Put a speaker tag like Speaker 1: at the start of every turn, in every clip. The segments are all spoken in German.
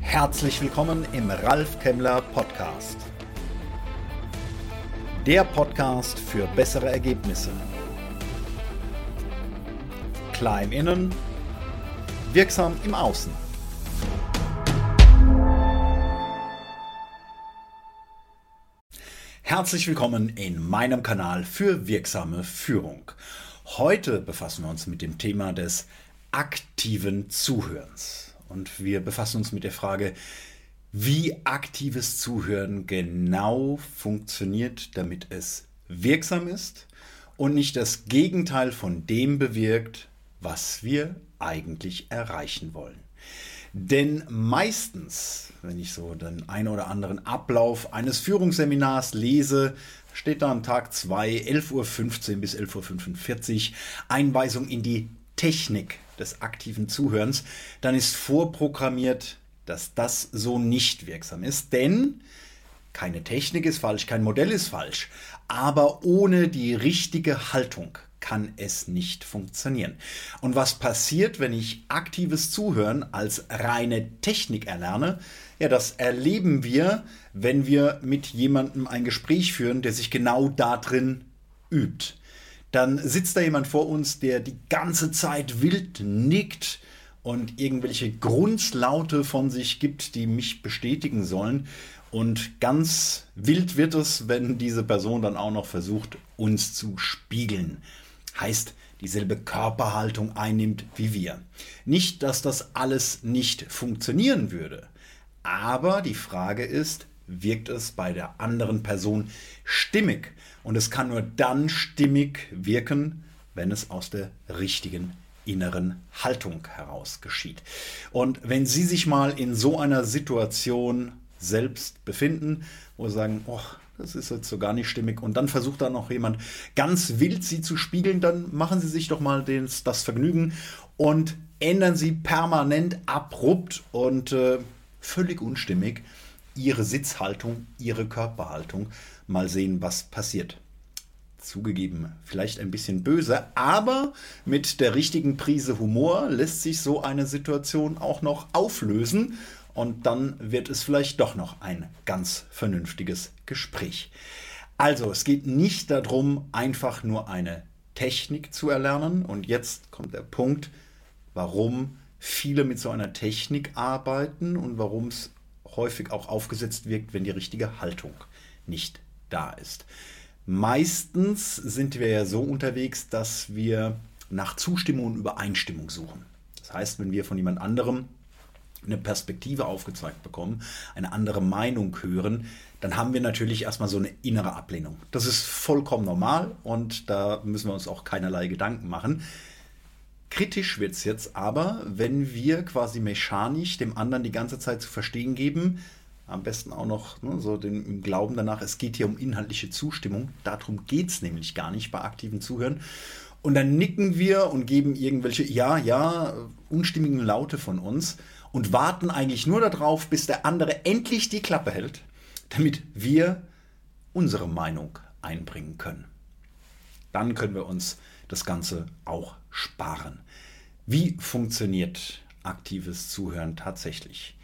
Speaker 1: Herzlich willkommen im Ralf Kemmler Podcast. Der Podcast für bessere Ergebnisse. Klar Innen, wirksam im Außen. Herzlich willkommen in meinem Kanal für wirksame Führung. Heute befassen wir uns mit dem Thema des aktiven Zuhörens. Und wir befassen uns mit der Frage, wie aktives Zuhören genau funktioniert, damit es wirksam ist und nicht das Gegenteil von dem bewirkt, was wir eigentlich erreichen wollen. Denn meistens, wenn ich so den einen oder anderen Ablauf eines Führungsseminars lese, steht da am Tag 2, 11.15 Uhr bis 11.45 Uhr Einweisung in die Technik des aktiven Zuhörens, dann ist vorprogrammiert, dass das so nicht wirksam ist, denn keine Technik ist falsch, kein Modell ist falsch, aber ohne die richtige Haltung kann es nicht funktionieren. Und was passiert, wenn ich aktives Zuhören als reine Technik erlerne? Ja, das erleben wir, wenn wir mit jemandem ein Gespräch führen, der sich genau darin übt. Dann sitzt da jemand vor uns, der die ganze Zeit wild nickt und irgendwelche Grundlaute von sich gibt, die mich bestätigen sollen. Und ganz wild wird es, wenn diese Person dann auch noch versucht, uns zu spiegeln heißt dieselbe Körperhaltung einnimmt wie wir. Nicht, dass das alles nicht funktionieren würde, aber die Frage ist, wirkt es bei der anderen Person stimmig? Und es kann nur dann stimmig wirken, wenn es aus der richtigen inneren Haltung heraus geschieht. Und wenn Sie sich mal in so einer Situation selbst befinden, wo Sie sagen, oh, das ist jetzt so gar nicht stimmig. Und dann versucht da noch jemand ganz wild sie zu spiegeln. Dann machen Sie sich doch mal den, das Vergnügen und ändern Sie permanent abrupt und äh, völlig unstimmig Ihre Sitzhaltung, Ihre Körperhaltung. Mal sehen, was passiert. Zugegeben, vielleicht ein bisschen böse, aber mit der richtigen Prise Humor lässt sich so eine Situation auch noch auflösen und dann wird es vielleicht doch noch ein ganz vernünftiges Gespräch. Also, es geht nicht darum, einfach nur eine Technik zu erlernen. Und jetzt kommt der Punkt, warum viele mit so einer Technik arbeiten und warum es häufig auch aufgesetzt wirkt, wenn die richtige Haltung nicht da ist. Meistens sind wir ja so unterwegs, dass wir nach Zustimmung und Übereinstimmung suchen. Das heißt, wenn wir von jemand anderem eine Perspektive aufgezeigt bekommen, eine andere Meinung hören, dann haben wir natürlich erstmal so eine innere Ablehnung. Das ist vollkommen normal und da müssen wir uns auch keinerlei Gedanken machen. Kritisch wird es jetzt aber, wenn wir quasi mechanisch dem anderen die ganze Zeit zu verstehen geben, am besten auch noch ne, so den Glauben danach, es geht hier um inhaltliche Zustimmung. Darum geht es nämlich gar nicht bei aktiven Zuhören. Und dann nicken wir und geben irgendwelche, ja, ja, unstimmigen Laute von uns und warten eigentlich nur darauf, bis der andere endlich die Klappe hält, damit wir unsere Meinung einbringen können. Dann können wir uns das Ganze auch sparen. Wie funktioniert aktives Zuhören tatsächlich?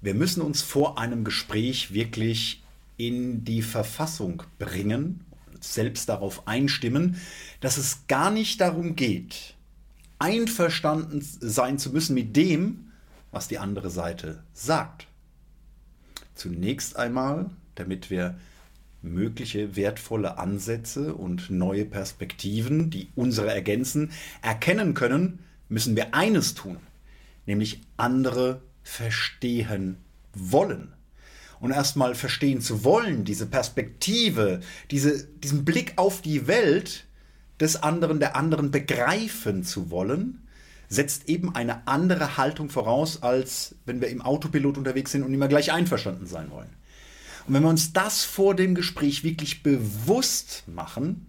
Speaker 1: Wir müssen uns vor einem Gespräch wirklich in die Verfassung bringen, selbst darauf einstimmen, dass es gar nicht darum geht, einverstanden sein zu müssen mit dem, was die andere Seite sagt. Zunächst einmal, damit wir mögliche wertvolle Ansätze und neue Perspektiven, die unsere ergänzen, erkennen können, müssen wir eines tun, nämlich andere verstehen wollen. Und erstmal verstehen zu wollen, diese Perspektive, diese, diesen Blick auf die Welt des anderen, der anderen begreifen zu wollen, setzt eben eine andere Haltung voraus, als wenn wir im Autopilot unterwegs sind und immer gleich einverstanden sein wollen. Und wenn wir uns das vor dem Gespräch wirklich bewusst machen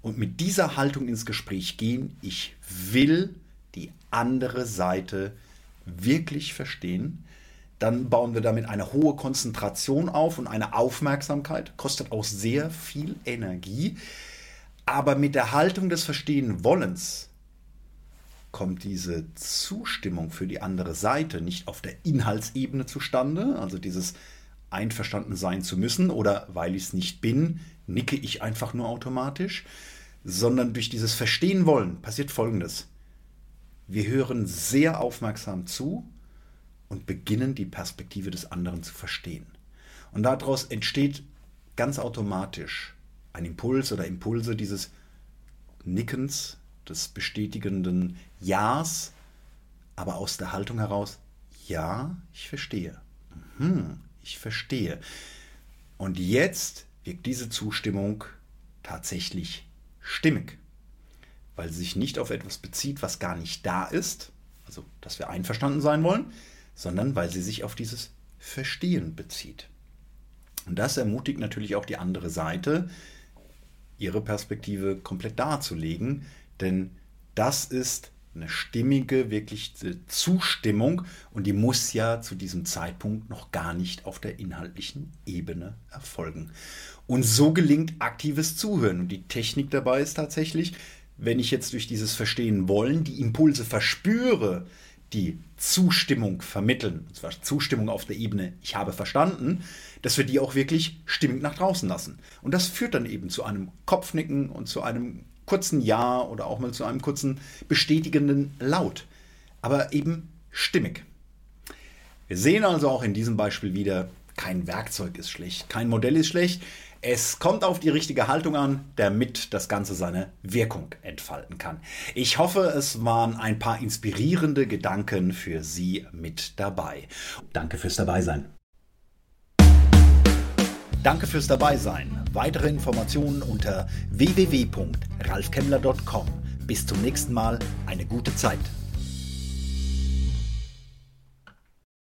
Speaker 1: und mit dieser Haltung ins Gespräch gehen, ich will die andere Seite wirklich verstehen, dann bauen wir damit eine hohe Konzentration auf und eine Aufmerksamkeit, kostet auch sehr viel Energie. Aber mit der Haltung des Verstehen Wollens kommt diese Zustimmung für die andere Seite nicht auf der Inhaltsebene zustande, also dieses einverstanden sein zu müssen oder weil ich es nicht bin, nicke ich einfach nur automatisch, sondern durch dieses Verstehen wollen passiert Folgendes. Wir hören sehr aufmerksam zu und beginnen die Perspektive des anderen zu verstehen. Und daraus entsteht ganz automatisch ein Impuls oder Impulse dieses Nickens, des bestätigenden Ja's, aber aus der Haltung heraus, ja, ich verstehe. Mhm, ich verstehe. Und jetzt wirkt diese Zustimmung tatsächlich stimmig, weil sie sich nicht auf etwas bezieht, was gar nicht da ist, also dass wir einverstanden sein wollen, sondern weil sie sich auf dieses Verstehen bezieht. Und das ermutigt natürlich auch die andere Seite, ihre Perspektive komplett darzulegen, denn das ist eine stimmige, wirklich Zustimmung und die muss ja zu diesem Zeitpunkt noch gar nicht auf der inhaltlichen Ebene erfolgen. Und so gelingt aktives Zuhören. Und die Technik dabei ist tatsächlich, wenn ich jetzt durch dieses Verstehen wollen die Impulse verspüre, die Zustimmung vermitteln, und zwar Zustimmung auf der Ebene, ich habe verstanden, dass wir die auch wirklich stimmig nach draußen lassen. Und das führt dann eben zu einem Kopfnicken und zu einem kurzen Ja oder auch mal zu einem kurzen bestätigenden Laut, aber eben stimmig. Wir sehen also auch in diesem Beispiel wieder, kein Werkzeug ist schlecht, kein Modell ist schlecht. Es kommt auf die richtige Haltung an, damit das Ganze seine Wirkung entfalten kann. Ich hoffe, es waren ein paar inspirierende Gedanken für Sie mit dabei. Danke fürs Dabeisein. Danke fürs Dabeisein. Weitere Informationen unter www.ralfkemmler.com. Bis zum nächsten Mal. Eine gute Zeit.